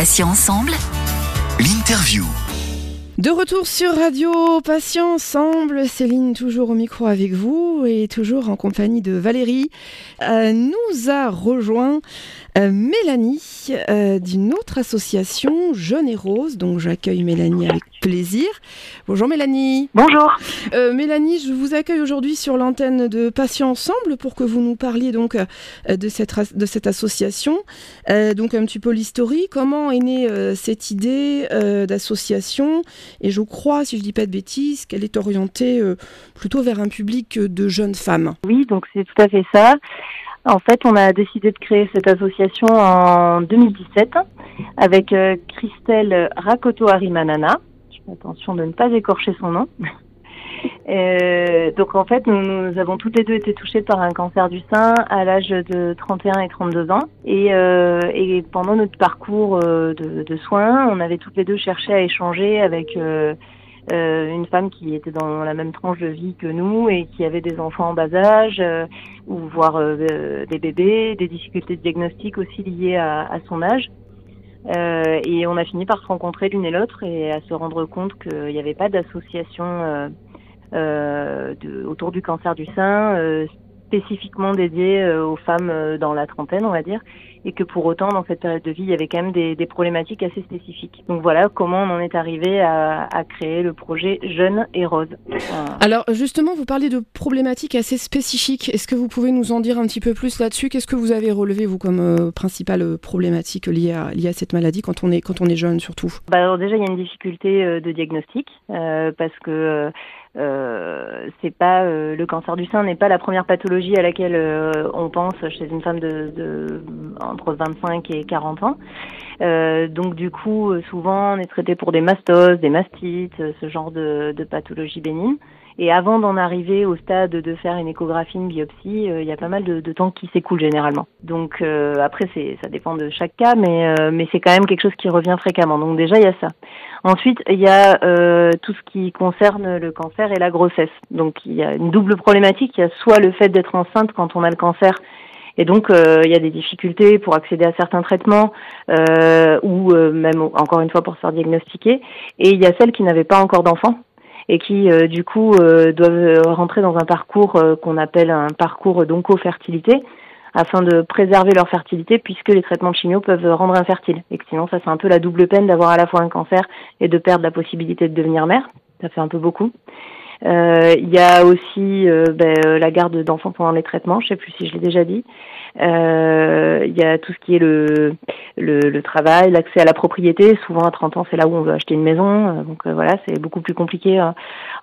Patients ensemble. L'interview. De retour sur Radio Patients Ensemble, Céline toujours au micro avec vous et toujours en compagnie de Valérie, euh, nous a rejoint euh, Mélanie euh, d'une autre association, Jeune et Rose. Donc j'accueille Mélanie avec plaisir. Bonjour Mélanie. Bonjour. Euh, Mélanie, je vous accueille aujourd'hui sur l'antenne de Patients Ensemble pour que vous nous parliez donc de, cette, de cette association. donc un petit peu l'historique. Comment est née cette idée d'association? Et je crois, si je dis pas de bêtises, qu'elle est orientée plutôt vers un public de jeunes femmes. Oui, donc c'est tout à fait ça. En fait, on a décidé de créer cette association en 2017 avec euh, Christelle Rakoto Harimanana. Je fais attention de ne pas écorcher son nom. Euh, donc en fait, nous, avons toutes les deux été touchées par un cancer du sein à l'âge de 31 et 32 ans. Et, euh, et pendant notre parcours de, de, soins, on avait toutes les deux cherché à échanger avec euh, une femme qui était dans la même tranche de vie que nous et qui avait des enfants en bas âge, euh, ou voire euh, des bébés, des difficultés de diagnostic aussi liées à son âge. Et on a fini par se rencontrer l'une et l'autre et à se rendre compte qu'il n'y avait pas d'association autour du cancer du sein spécifiquement dédiée aux femmes dans la trentaine, on va dire, et que pour autant, dans cette période de vie, il y avait quand même des, des problématiques assez spécifiques. Donc voilà comment on en est arrivé à, à créer le projet Jeune et Rose. Alors justement, vous parlez de problématiques assez spécifiques. Est-ce que vous pouvez nous en dire un petit peu plus là-dessus? Qu'est-ce que vous avez relevé, vous, comme euh, principale problématique liée à, liée à cette maladie quand on est, quand on est jeune, surtout? Bah alors Déjà, il y a une difficulté euh, de diagnostic, euh, parce que euh, c'est pas euh, le cancer du sein n'est pas la première pathologie à laquelle euh, on pense chez une femme de, de, entre 25 et 40 ans. donc du coup, souvent on est traité pour des mastoses, des mastites, ce genre de, de pathologie bénigne. Et avant d'en arriver au stade de faire une échographie, une biopsie, il y a pas mal de, temps qui s'écoule généralement. Donc après, ça dépend de chaque cas, mais c'est quand même quelque chose qui revient fréquemment. Donc déjà, il y a ça. Ensuite, il y a euh, tout ce qui concerne le cancer et la grossesse. Donc il y a une double problématique. Il y a soit le fait d'être enceinte quand on a le cancer et donc, euh, il y a des difficultés pour accéder à certains traitements euh, ou euh, même, encore une fois, pour se faire diagnostiquer. Et il y a celles qui n'avaient pas encore d'enfants et qui, du coup, doivent rentrer dans un parcours qu'on appelle un parcours d'oncofertilité, afin de préserver leur fertilité puisque les traitements de chimio peuvent rendre infertile. Et que sinon, ça c'est un peu la double peine d'avoir à la fois un cancer et de perdre la possibilité de devenir mère. Ça fait un peu beaucoup. Euh, il y a aussi euh, ben, euh, la garde d'enfants pendant les traitements, je sais plus si je l'ai déjà dit. Il y a tout ce qui est le, le, le travail, l'accès à la propriété. Souvent à 30 ans, c'est là où on veut acheter une maison. Donc voilà, c'est beaucoup plus compliqué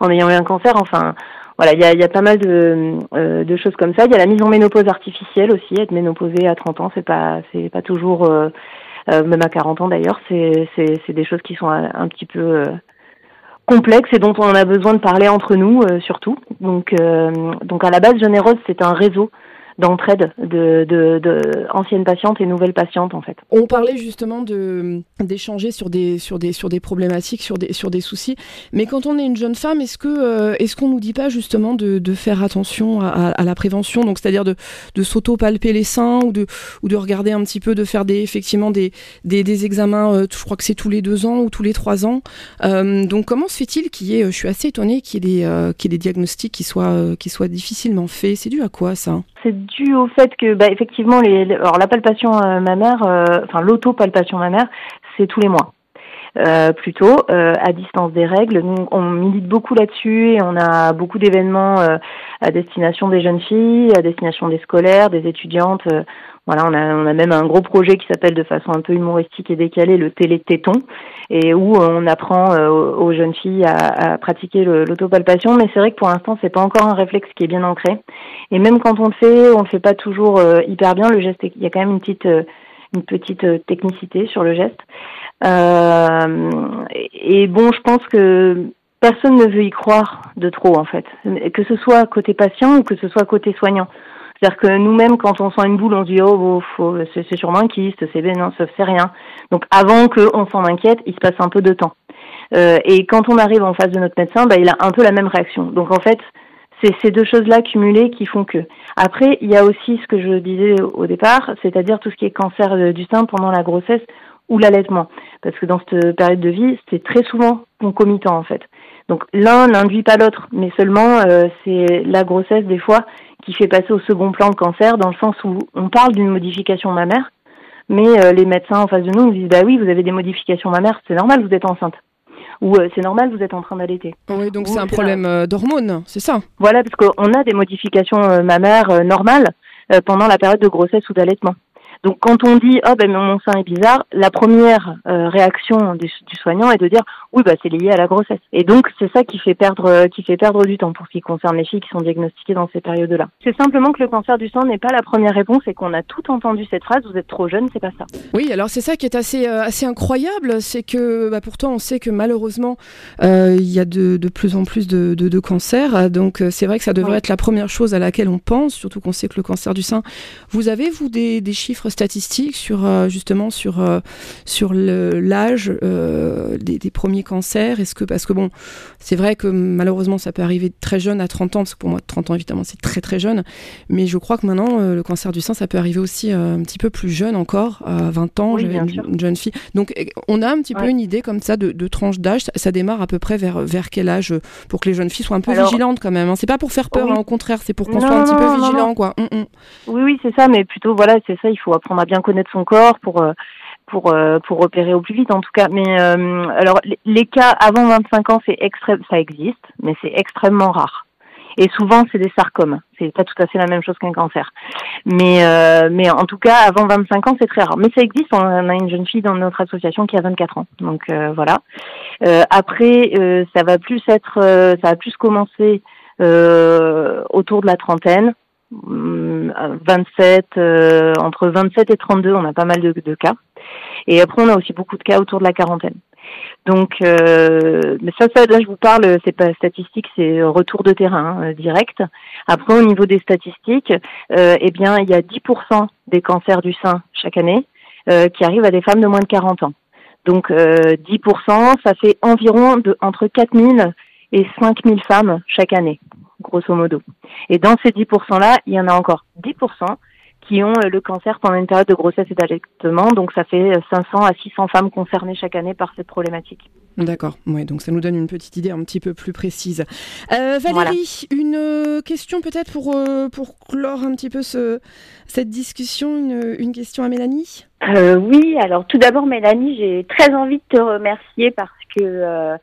en ayant eu un cancer. Enfin, voilà, il y a, y a, pas mal de, euh, de, choses comme ça. Il y a la mise en ménopause artificielle aussi. Être ménopausée à 30 ans, c'est pas c'est pas toujours euh, même à 40 ans d'ailleurs. C'est c'est des choses qui sont un, petit peu complexes et dont on a besoin de parler entre nous surtout. Donc donc à la base, Généreuse, c'est un réseau d'entraide de, de, de, anciennes patientes et nouvelles patientes en fait. On parlait justement de d'échanger sur des sur des sur des problématiques, sur des sur des soucis. Mais quand on est une jeune femme, est-ce que euh, est-ce qu'on nous dit pas justement de, de faire attention à, à, la prévention, donc c'est-à-dire de de s'auto palper les seins ou de ou de regarder un petit peu, de faire des effectivement des des, des examens. Euh, je crois que c'est tous les deux ans ou tous les trois ans. Euh, donc comment se fait-il qu'il y ait, je suis assez étonnée qu'il y ait des qu'il y ait des diagnostics qui soient qui soient difficilement faits. C'est dû à quoi ça? C'est dû au fait que, bah, effectivement, les, alors la palpation euh, mammaire, euh, enfin l'auto-palpation mammaire, c'est tous les mois. Euh, plutôt euh, à distance des règles. Nous, on milite beaucoup là-dessus et on a beaucoup d'événements à destination des jeunes filles, à destination des scolaires, des étudiantes. Voilà, on a, on a même un gros projet qui s'appelle de façon un peu humoristique et décalée le télé-téton, et où on apprend euh, aux jeunes filles à, à pratiquer l'autopalpation. Mais c'est vrai que pour l'instant, c'est pas encore un réflexe qui est bien ancré. Et même quand on le fait, on le fait pas toujours euh, hyper bien. Le geste, il y a quand même une petite, euh, une petite technicité sur le geste. Euh, et bon, je pense que personne ne veut y croire de trop en fait, que ce soit côté patient ou que ce soit côté soignant. C'est-à-dire que nous-mêmes, quand on sent une boule, on se dit oh, oh c'est sûrement un kyste, c'est non, ça c'est rien. Donc avant qu'on s'en inquiète, il se passe un peu de temps. Euh, et quand on arrive en face de notre médecin, bah, il a un peu la même réaction. Donc en fait, c'est ces deux choses-là cumulées qui font que. Après, il y a aussi ce que je disais au départ, c'est-à-dire tout ce qui est cancer du sein pendant la grossesse. ou l'allaitement. Parce que dans cette période de vie, c'est très souvent concomitant en fait. Donc l'un n'induit pas l'autre, mais seulement euh, c'est la grossesse des fois qui fait passer au second plan le cancer, dans le sens où on parle d'une modification mammaire, mais euh, les médecins en face de nous nous disent bah oui, vous avez des modifications mammaires, c'est normal, vous êtes enceinte. Ou euh, c'est normal, vous êtes en train d'allaiter. Oui, donc c'est un problème d'hormones, c'est ça? Voilà, parce qu'on a des modifications mammaires normales pendant la période de grossesse ou d'allaitement. Donc quand on dit oh ben mon sein est bizarre, la première euh, réaction du, soignant est de dire oui bah c'est lié à la grossesse. Et donc c'est ça qui fait perdre euh, qui fait perdre du temps pour ce qui concerne les filles qui sont diagnostiquées dans ces périodes-là. C'est simplement que le cancer du sein n'est pas la première réponse et qu'on a tout entendu cette phrase vous êtes trop jeune, c'est pas ça. Oui, alors c'est ça qui est assez euh, assez incroyable, c'est que bah, pourtant on sait que malheureusement il y a de, de, plus en plus de, de, de cancers, donc c'est vrai que ça devrait être la première chose à laquelle on pense, surtout qu'on sait que le cancer du sein. Vous avez vous des, des chiffres statistiques sur euh, justement sur euh, sur l'âge euh, des, premiers cancers Est-ce que parce que bon, c'est vrai que malheureusement ça peut arriver très jeune à 30 ans parce que pour moi 30 ans évidemment c'est très très jeune, mais je crois que maintenant le cancer du sein ça peut arriver aussi un petit peu plus jeune encore, à 20 ans, une, jeune fille. Donc on a un petit peu une idée comme ça de, tranche d'âge. Ça, démarre à peu près vers vers quel âge pour que les jeunes filles soient un peu vigilantes quand même. Hein. C'est pas pour faire peur, hein, au contraire, c'est pour qu'on soit un petit peu vigilant quoi. Mm, mm. Oui oui c'est ça, mais plutôt voilà c'est ça, il faut apprendre à bien connaître son corps pour euh, pour euh, pour opérer au plus vite en tout cas. Mais euh, alors les, cas avant 25 ans, c'est extrême, ça existe, mais c'est extrêmement rare. Et souvent, c'est des sarcomes. C'est pas tout à fait la même chose qu'un cancer. Mais mais en tout cas, avant 25 ans, c'est très rare. Mais ça existe. On a une jeune fille dans notre association qui a 24 ans. Donc voilà. après, ça va plus être, ça va plus commencer autour de la trentaine. 27, euh, entre 27 et 32, on a pas mal de, de, cas. Et après, on a aussi beaucoup de cas autour de la quarantaine. Donc, euh, mais ça, ça, là, je vous parle, c'est pas statistique, c'est retour de terrain hein, direct. Après, au niveau des statistiques, euh, eh bien, il y a 10% des cancers du sein chaque année euh, qui arrivent à des femmes de moins de 40 ans. Donc, 10%, ça fait environ de, entre 4000 et 5000 femmes chaque année grosso modo. Et dans ces 10%-là, il y en a encore 10% qui ont euh, le cancer pendant une période de grossesse et d'allaitement. Donc ça fait 500 euh, à 600 femmes concernées chaque année par cette problématique. D'accord, ouais, donc ça nous donne une petite idée un petit peu plus précise. Euh, Valérie, une question peut-être pour, pour clore un petit peu ce, cette discussion, une, une question à Mélanie? Oui, alors tout d'abord Mélanie, j'ai très envie de te remercier parce que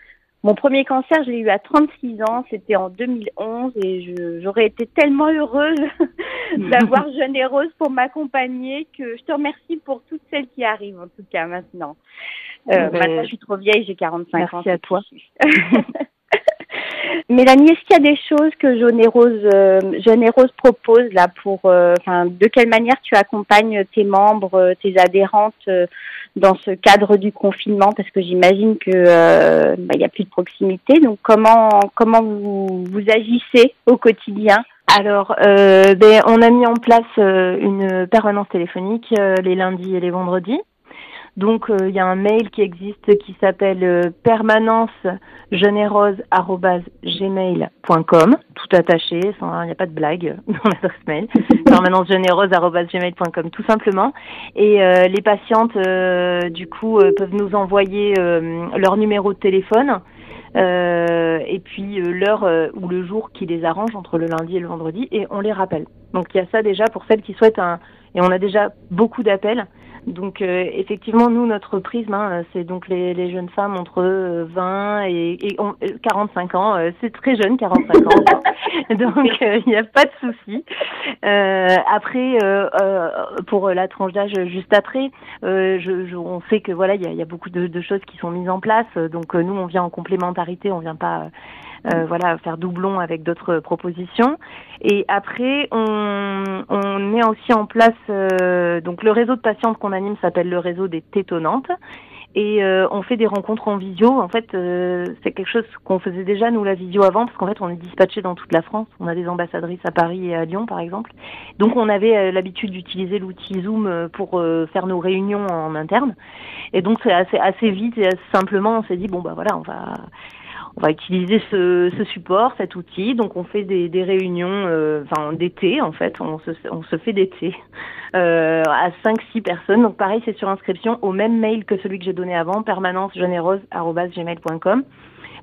mon premier cancer, je l'ai eu à 36 ans, c'était en 2011 et j'aurais été tellement heureuse d'avoir Jeune et Rose pour m'accompagner que je te remercie pour toutes celles qui arrivent en tout cas maintenant. Euh, ben, maintenant, je suis trop vieille, j'ai 45 ans. Merci à toi. Mélanie, est-ce qu'il y a des choses que Jeune et Rose, euh, Jeune propose là pour, euh, de quelle manière tu accompagnes tes membres, euh, tes adhérentes euh, dans ce cadre du confinement? Parce que j'imagine que bah, il n'y a plus de proximité. Donc comment comment vous, vous agissez au quotidien? Alors, euh, ben, on a mis en place une permanence téléphonique les lundis et les vendredis. Donc euh, il y a un mail qui existe qui s'appelle euh, permanencegenereuse@gmail.com, tout attaché, il n'y a pas de blague dans l'adresse mail. permanencegenereuse@gmail.com tout simplement. Et euh, les patientes du coup peuvent nous envoyer leur numéro de téléphone. et puis l'heure ou le jour qui les arrange entre le lundi et le vendredi et on les rappelle. Donc il y a ça déjà pour celles qui souhaitent un et on a déjà beaucoup d'appels donc euh, effectivement, nous, notre prisme, hein, c'est donc les, les, jeunes femmes entre 20 euh, et, et 45 ans. Euh, c'est très jeune, 45 ans. donc il n'y a pas de souci. après, pour la tranche d'âge juste après, je, je, on sait que voilà, il y a, y a, beaucoup de, de, choses qui sont mises en place. Donc nous, on vient en complémentarité, on vient pas euh, voilà, faire doublon avec d'autres propositions. Et après, on, on met aussi en place, euh, donc le réseau de patientes qu'on anime s'appelle le réseau des tétonnantes. Et euh, on fait des rencontres en visio. En fait, c'est quelque chose qu'on faisait déjà nous la visio avant, parce qu'en fait, on est dispatché dans toute la France. On a des ambassadrices à Paris et à Lyon, par exemple. Donc, on avait l'habitude d'utiliser l'outil Zoom pour faire nos réunions en interne. Et donc, c'est assez, assez vite et simplement, on s'est dit bon bah voilà, on va on va utiliser ce, support, cet outil. Donc on fait des, réunions, enfin d'été en fait, on se, on se fait d'été à 5-6 personnes. Donc pareil, c'est sur inscription au même mail que celui que j'ai donné avant, permanencegenéreuse.gmail.com.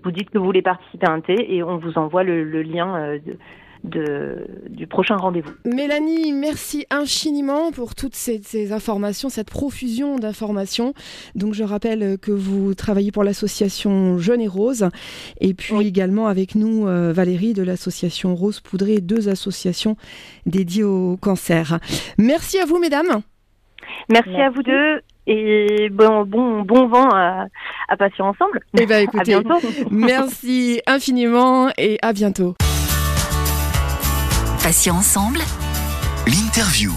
Vous dites que vous voulez participer à un thé et on vous envoie le, lien de de, du prochain rendez-vous. Mélanie, merci infiniment pour toutes ces, informations, cette profusion d'informations. Donc je rappelle que vous travaillez pour l'association Jeune et Rose et puis également avec nous euh, Valérie de l'association Rose Poudrée, deux associations dédiées au cancer. Merci à vous mesdames. Merci, à vous deux et bon, bon, bon vent à, à passer ensemble. Eh ben, écoutez, merci infiniment et à bientôt. Patient ensemble, l'interview.